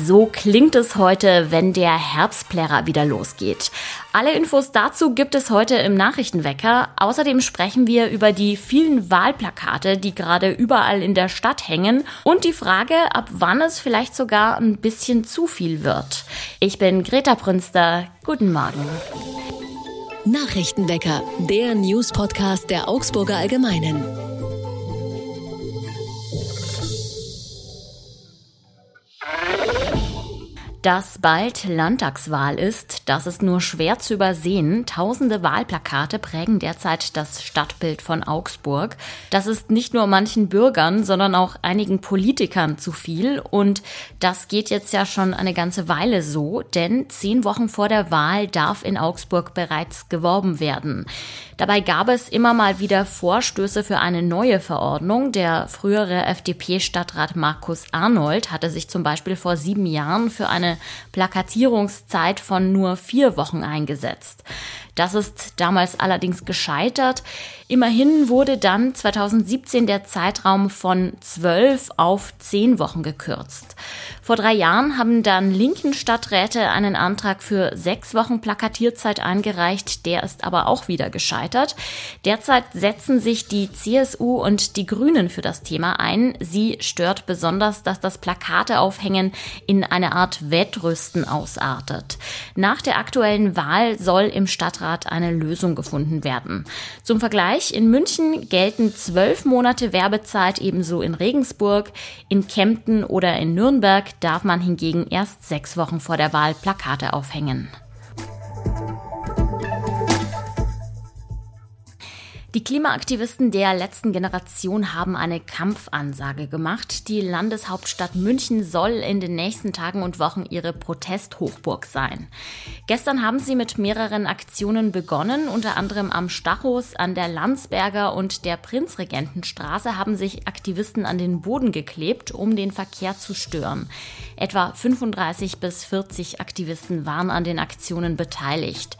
So klingt es heute, wenn der Herbstplärrer wieder losgeht. Alle Infos dazu gibt es heute im Nachrichtenwecker. Außerdem sprechen wir über die vielen Wahlplakate, die gerade überall in der Stadt hängen und die Frage, ab wann es vielleicht sogar ein bisschen zu viel wird. Ich bin Greta Prünster. Guten Morgen. Nachrichtenwecker, der News-Podcast der Augsburger Allgemeinen. Dass bald Landtagswahl ist, das ist nur schwer zu übersehen. Tausende Wahlplakate prägen derzeit das Stadtbild von Augsburg. Das ist nicht nur manchen Bürgern, sondern auch einigen Politikern zu viel. Und das geht jetzt ja schon eine ganze Weile so, denn zehn Wochen vor der Wahl darf in Augsburg bereits geworben werden. Dabei gab es immer mal wieder Vorstöße für eine neue Verordnung. Der frühere FDP-Stadtrat Markus Arnold hatte sich zum Beispiel vor sieben Jahren für eine Plakatierungszeit von nur vier Wochen eingesetzt. Das ist damals allerdings gescheitert. Immerhin wurde dann 2017 der Zeitraum von zwölf auf zehn Wochen gekürzt. Vor drei Jahren haben dann linken Stadträte einen Antrag für sechs Wochen Plakatierzeit eingereicht. Der ist aber auch wieder gescheitert. Derzeit setzen sich die CSU und die Grünen für das Thema ein. Sie stört besonders, dass das Plakateaufhängen in eine Art Wettrüsten ausartet. Nach der aktuellen Wahl soll im Stadtrat eine Lösung gefunden werden. Zum Vergleich, in München gelten zwölf Monate Werbezeit ebenso in Regensburg, in Kempten oder in Nürnberg darf man hingegen erst sechs Wochen vor der Wahl Plakate aufhängen. Die Klimaaktivisten der letzten Generation haben eine Kampfansage gemacht. Die Landeshauptstadt München soll in den nächsten Tagen und Wochen ihre Protesthochburg sein. Gestern haben sie mit mehreren Aktionen begonnen. Unter anderem am Stachus, an der Landsberger und der Prinzregentenstraße haben sich Aktivisten an den Boden geklebt, um den Verkehr zu stören. Etwa 35 bis 40 Aktivisten waren an den Aktionen beteiligt.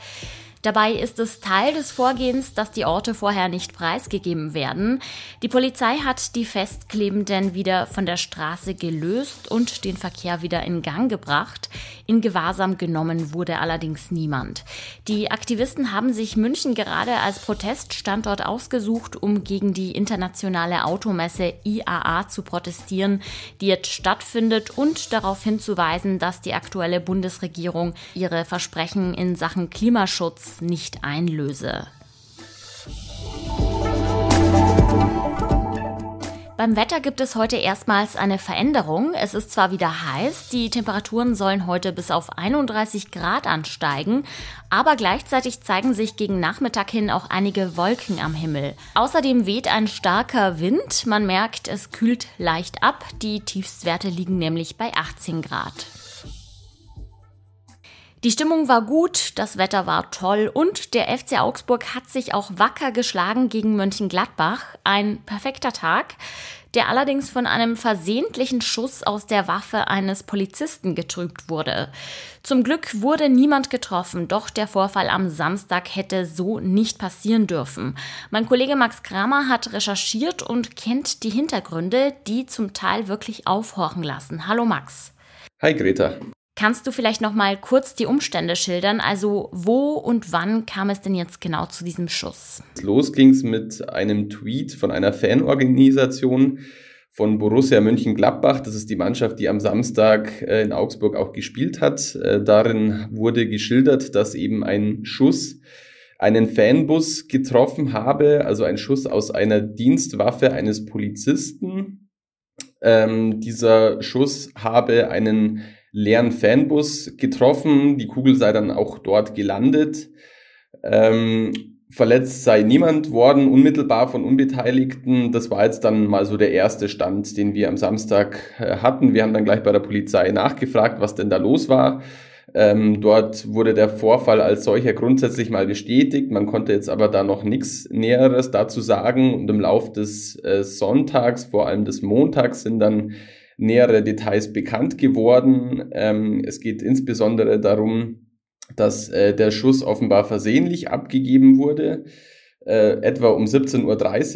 Dabei ist es Teil des Vorgehens, dass die Orte vorher nicht preisgegeben werden. Die Polizei hat die Festklebenden wieder von der Straße gelöst und den Verkehr wieder in Gang gebracht. In Gewahrsam genommen wurde allerdings niemand. Die Aktivisten haben sich München gerade als Proteststandort ausgesucht, um gegen die internationale Automesse IAA zu protestieren, die jetzt stattfindet und darauf hinzuweisen, dass die aktuelle Bundesregierung ihre Versprechen in Sachen Klimaschutz nicht einlöse. Beim Wetter gibt es heute erstmals eine Veränderung. Es ist zwar wieder heiß, die Temperaturen sollen heute bis auf 31 Grad ansteigen, aber gleichzeitig zeigen sich gegen Nachmittag hin auch einige Wolken am Himmel. Außerdem weht ein starker Wind. Man merkt, es kühlt leicht ab. Die Tiefstwerte liegen nämlich bei 18 Grad. Die Stimmung war gut, das Wetter war toll und der FC Augsburg hat sich auch wacker geschlagen gegen Mönchengladbach. Ein perfekter Tag, der allerdings von einem versehentlichen Schuss aus der Waffe eines Polizisten getrübt wurde. Zum Glück wurde niemand getroffen, doch der Vorfall am Samstag hätte so nicht passieren dürfen. Mein Kollege Max Kramer hat recherchiert und kennt die Hintergründe, die zum Teil wirklich aufhorchen lassen. Hallo Max. Hi Greta. Kannst du vielleicht noch mal kurz die Umstände schildern? Also wo und wann kam es denn jetzt genau zu diesem Schuss? Los ging es mit einem Tweet von einer Fanorganisation von Borussia Mönchengladbach. Das ist die Mannschaft, die am Samstag äh, in Augsburg auch gespielt hat. Äh, darin wurde geschildert, dass eben ein Schuss einen Fanbus getroffen habe, also ein Schuss aus einer Dienstwaffe eines Polizisten. Ähm, dieser Schuss habe einen leeren Fanbus getroffen. Die Kugel sei dann auch dort gelandet. Ähm, verletzt sei niemand worden, unmittelbar von Unbeteiligten. Das war jetzt dann mal so der erste Stand, den wir am Samstag äh, hatten. Wir haben dann gleich bei der Polizei nachgefragt, was denn da los war. Ähm, dort wurde der Vorfall als solcher grundsätzlich mal bestätigt. Man konnte jetzt aber da noch nichts Näheres dazu sagen. Und im Lauf des äh, Sonntags, vor allem des Montags, sind dann nähere Details bekannt geworden. Ähm, es geht insbesondere darum, dass äh, der Schuss offenbar versehentlich abgegeben wurde. äh, etwa um 17.30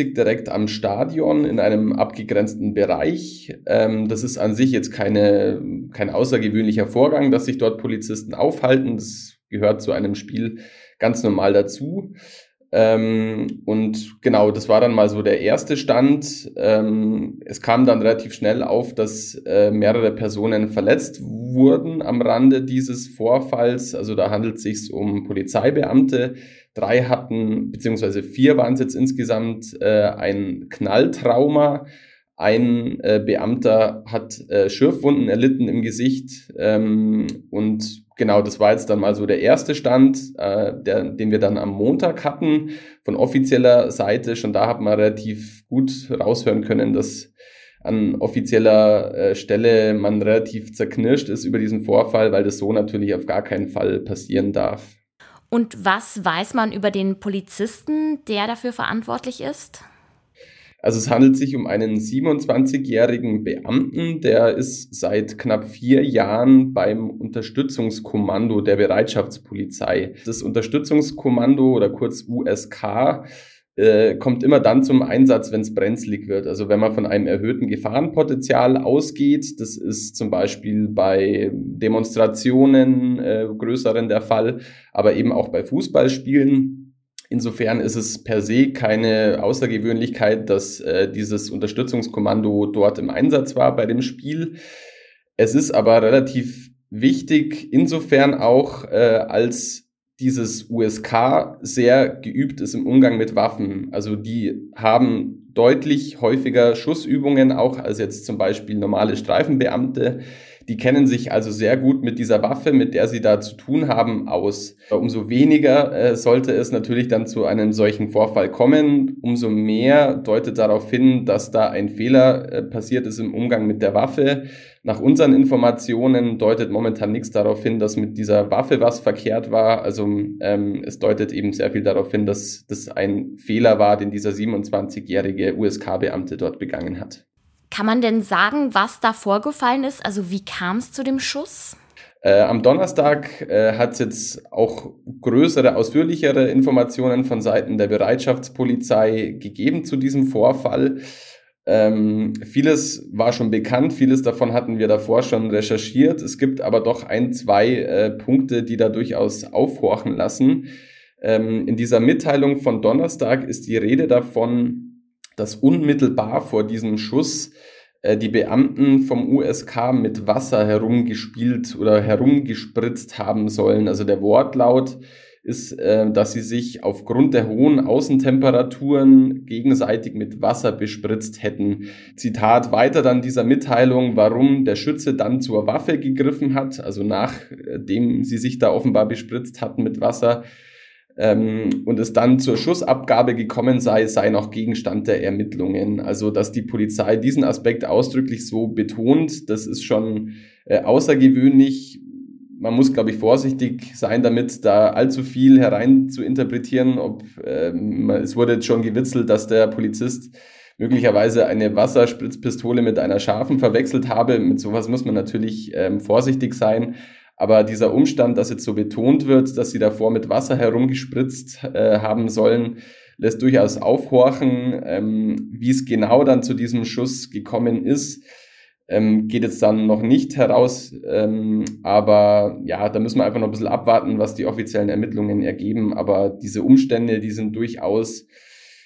Uhr direkt am Stadion in einem abgegrenzten Bereich. Ähm, das ist an sich jetzt keine, kein außergewöhnlicher Vorgang, dass sich dort Polizisten aufhalten. Das gehört zu einem Spiel ganz normal dazu. Ähm, und genau, das war dann mal so der erste Stand. Ähm, es kam dann relativ schnell auf, dass äh, mehrere Personen verletzt wurden am Rande dieses Vorfalls. Also da handelt es sich um Polizeibeamte. Drei hatten, beziehungsweise vier waren es jetzt insgesamt, äh, ein Knalltrauma. Ein äh, Beamter hat äh, Schürfwunden erlitten im Gesicht ähm, und genau, das war jetzt dann mal so der erste Stand, äh, der, den wir dann am Montag hatten von offizieller Seite. Schon da hat man relativ gut raushören können, dass an offizieller äh, Stelle man relativ zerknirscht ist über diesen Vorfall, weil das so natürlich auf gar keinen Fall passieren darf. Und was weiß man über den Polizisten, der dafür verantwortlich ist? Also es handelt sich um einen 27-jährigen Beamten, der ist seit knapp vier Jahren beim Unterstützungskommando der Bereitschaftspolizei. Das Unterstützungskommando oder kurz USK äh, kommt immer dann zum Einsatz, wenn es brenzlig wird. Also wenn man von einem erhöhten Gefahrenpotenzial ausgeht, das ist zum Beispiel bei Demonstrationen äh, größeren der Fall, aber eben auch bei Fußballspielen Insofern ist es per se keine Außergewöhnlichkeit, dass äh, dieses Unterstützungskommando dort im Einsatz war bei dem Spiel. Es ist aber relativ wichtig, insofern auch, äh, als dieses USK sehr geübt ist im Umgang mit Waffen. Also die haben deutlich häufiger Schussübungen, auch als jetzt zum Beispiel normale Streifenbeamte. Die kennen sich also sehr gut mit dieser Waffe, mit der sie da zu tun haben, aus. Umso weniger äh, sollte es natürlich dann zu einem solchen Vorfall kommen. Umso mehr deutet darauf hin, dass da ein Fehler äh, passiert ist im Umgang mit der Waffe. Nach unseren Informationen deutet momentan nichts darauf hin, dass mit dieser Waffe was verkehrt war. Also ähm, es deutet eben sehr viel darauf hin, dass das ein Fehler war, den dieser 27-jährige USK-Beamte dort begangen hat. Kann man denn sagen, was da vorgefallen ist? Also wie kam es zu dem Schuss? Äh, am Donnerstag äh, hat es jetzt auch größere, ausführlichere Informationen von Seiten der Bereitschaftspolizei gegeben zu diesem Vorfall. Ähm, vieles war schon bekannt, vieles davon hatten wir davor schon recherchiert. Es gibt aber doch ein, zwei äh, Punkte, die da durchaus aufhorchen lassen. Ähm, in dieser Mitteilung von Donnerstag ist die Rede davon, dass unmittelbar vor diesem Schuss die Beamten vom USK mit Wasser herumgespielt oder herumgespritzt haben sollen. Also der Wortlaut ist, äh, dass sie sich aufgrund der hohen Außentemperaturen gegenseitig mit Wasser bespritzt hätten. Zitat weiter dann dieser Mitteilung, warum der Schütze dann zur Waffe gegriffen hat, also nachdem sie sich da offenbar bespritzt hatten mit Wasser, ähm, und es dann zur Schussabgabe gekommen sei, sei noch Gegenstand der Ermittlungen. Also, dass die Polizei diesen Aspekt ausdrücklich so betont, das ist schon äh, außergewöhnlich. Man muss, glaube ich, vorsichtig sein, damit da allzu viel herein zu interpretieren. Ob, ähm, es wurde jetzt schon gewitzelt, dass der Polizist möglicherweise eine Wasserspritzpistole mit einer scharfen verwechselt habe. Mit sowas muss man natürlich ähm, vorsichtig sein. Aber dieser Umstand, dass jetzt so betont wird, dass sie davor mit Wasser herumgespritzt äh, haben sollen, lässt durchaus aufhorchen. Ähm, wie es genau dann zu diesem Schuss gekommen ist, ähm, geht jetzt dann noch nicht heraus. Ähm, aber ja, da müssen wir einfach noch ein bisschen abwarten, was die offiziellen Ermittlungen ergeben. Aber diese Umstände, die sind durchaus,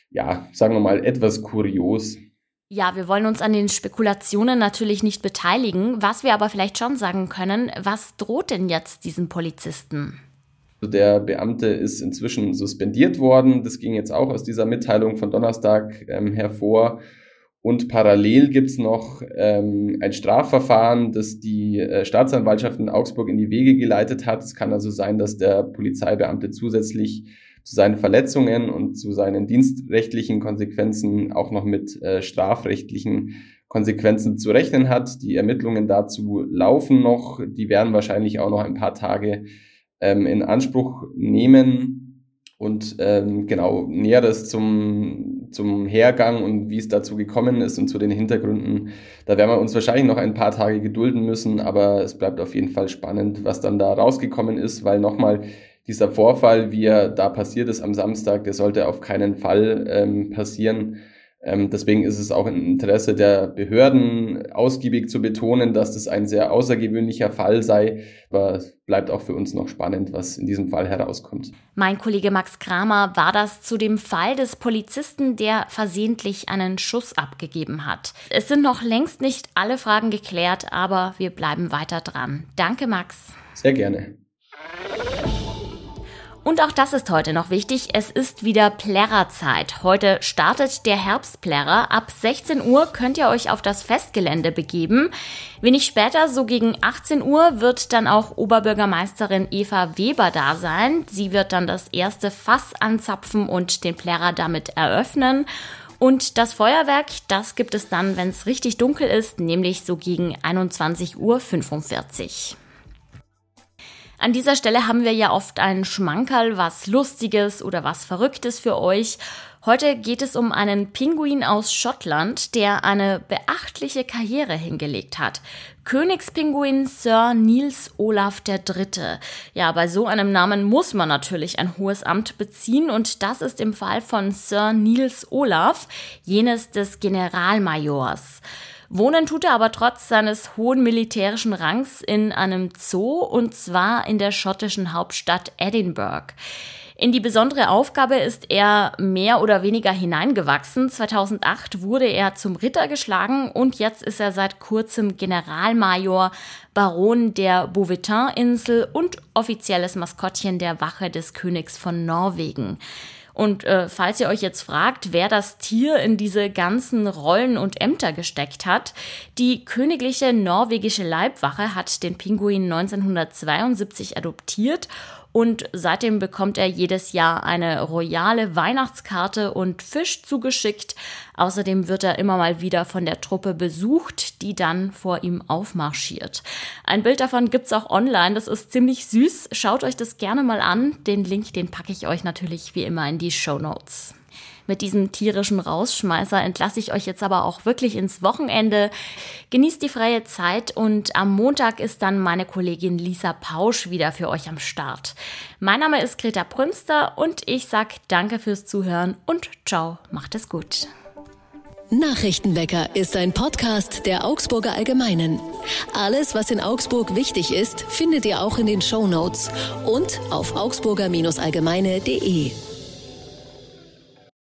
ja, sagen wir mal, etwas kurios. Ja, wir wollen uns an den Spekulationen natürlich nicht beteiligen. Was wir aber vielleicht schon sagen können, was droht denn jetzt diesem Polizisten? Der Beamte ist inzwischen suspendiert worden. Das ging jetzt auch aus dieser Mitteilung von Donnerstag ähm, hervor. Und parallel gibt es noch ähm, ein Strafverfahren, das die äh, Staatsanwaltschaft in Augsburg in die Wege geleitet hat. Es kann also sein, dass der Polizeibeamte zusätzlich zu seinen Verletzungen und zu seinen dienstrechtlichen Konsequenzen auch noch mit äh, strafrechtlichen Konsequenzen zu rechnen hat. Die Ermittlungen dazu laufen noch. Die werden wahrscheinlich auch noch ein paar Tage ähm, in Anspruch nehmen. Und ähm, genau, Näheres zum, zum Hergang und wie es dazu gekommen ist und zu den Hintergründen, da werden wir uns wahrscheinlich noch ein paar Tage gedulden müssen, aber es bleibt auf jeden Fall spannend, was dann da rausgekommen ist, weil nochmal, dieser Vorfall, wie er da passiert ist am Samstag, der sollte auf keinen Fall ähm, passieren. Ähm, deswegen ist es auch im Interesse der Behörden ausgiebig zu betonen, dass das ein sehr außergewöhnlicher Fall sei. Aber es bleibt auch für uns noch spannend, was in diesem Fall herauskommt. Mein Kollege Max Kramer war das zu dem Fall des Polizisten, der versehentlich einen Schuss abgegeben hat. Es sind noch längst nicht alle Fragen geklärt, aber wir bleiben weiter dran. Danke, Max. Sehr gerne. Und auch das ist heute noch wichtig. Es ist wieder Plärrerzeit. Heute startet der Herbstplärrer. Ab 16 Uhr könnt ihr euch auf das Festgelände begeben. Wenig später, so gegen 18 Uhr, wird dann auch Oberbürgermeisterin Eva Weber da sein. Sie wird dann das erste Fass anzapfen und den Plärrer damit eröffnen. Und das Feuerwerk, das gibt es dann, wenn es richtig dunkel ist, nämlich so gegen 21.45 Uhr. An dieser Stelle haben wir ja oft einen Schmankerl, was Lustiges oder was Verrücktes für euch. Heute geht es um einen Pinguin aus Schottland, der eine beachtliche Karriere hingelegt hat. Königspinguin Sir Niels Olaf III. Ja, bei so einem Namen muss man natürlich ein hohes Amt beziehen und das ist im Fall von Sir Niels Olaf jenes des Generalmajors. Wohnen tut er aber trotz seines hohen militärischen Rangs in einem Zoo und zwar in der schottischen Hauptstadt Edinburgh. In die besondere Aufgabe ist er mehr oder weniger hineingewachsen. 2008 wurde er zum Ritter geschlagen und jetzt ist er seit kurzem Generalmajor, Baron der Beauvetin-Insel und offizielles Maskottchen der Wache des Königs von Norwegen. Und äh, falls ihr euch jetzt fragt, wer das Tier in diese ganzen Rollen und Ämter gesteckt hat, die königliche norwegische Leibwache hat den Pinguin 1972 adoptiert und seitdem bekommt er jedes Jahr eine royale Weihnachtskarte und Fisch zugeschickt. Außerdem wird er immer mal wieder von der Truppe besucht, die dann vor ihm aufmarschiert. Ein Bild davon gibt's auch online, das ist ziemlich süß. Schaut euch das gerne mal an. Den Link, den packe ich euch natürlich wie immer in die Show Notes. Mit diesem tierischen Rausschmeißer entlasse ich euch jetzt aber auch wirklich ins Wochenende. Genießt die freie Zeit und am Montag ist dann meine Kollegin Lisa Pausch wieder für euch am Start. Mein Name ist Greta Prünster und ich sag danke fürs Zuhören und ciao, macht es gut. Nachrichtenwecker ist ein Podcast der Augsburger Allgemeinen. Alles, was in Augsburg wichtig ist, findet ihr auch in den Show Notes und auf augsburger-allgemeine.de.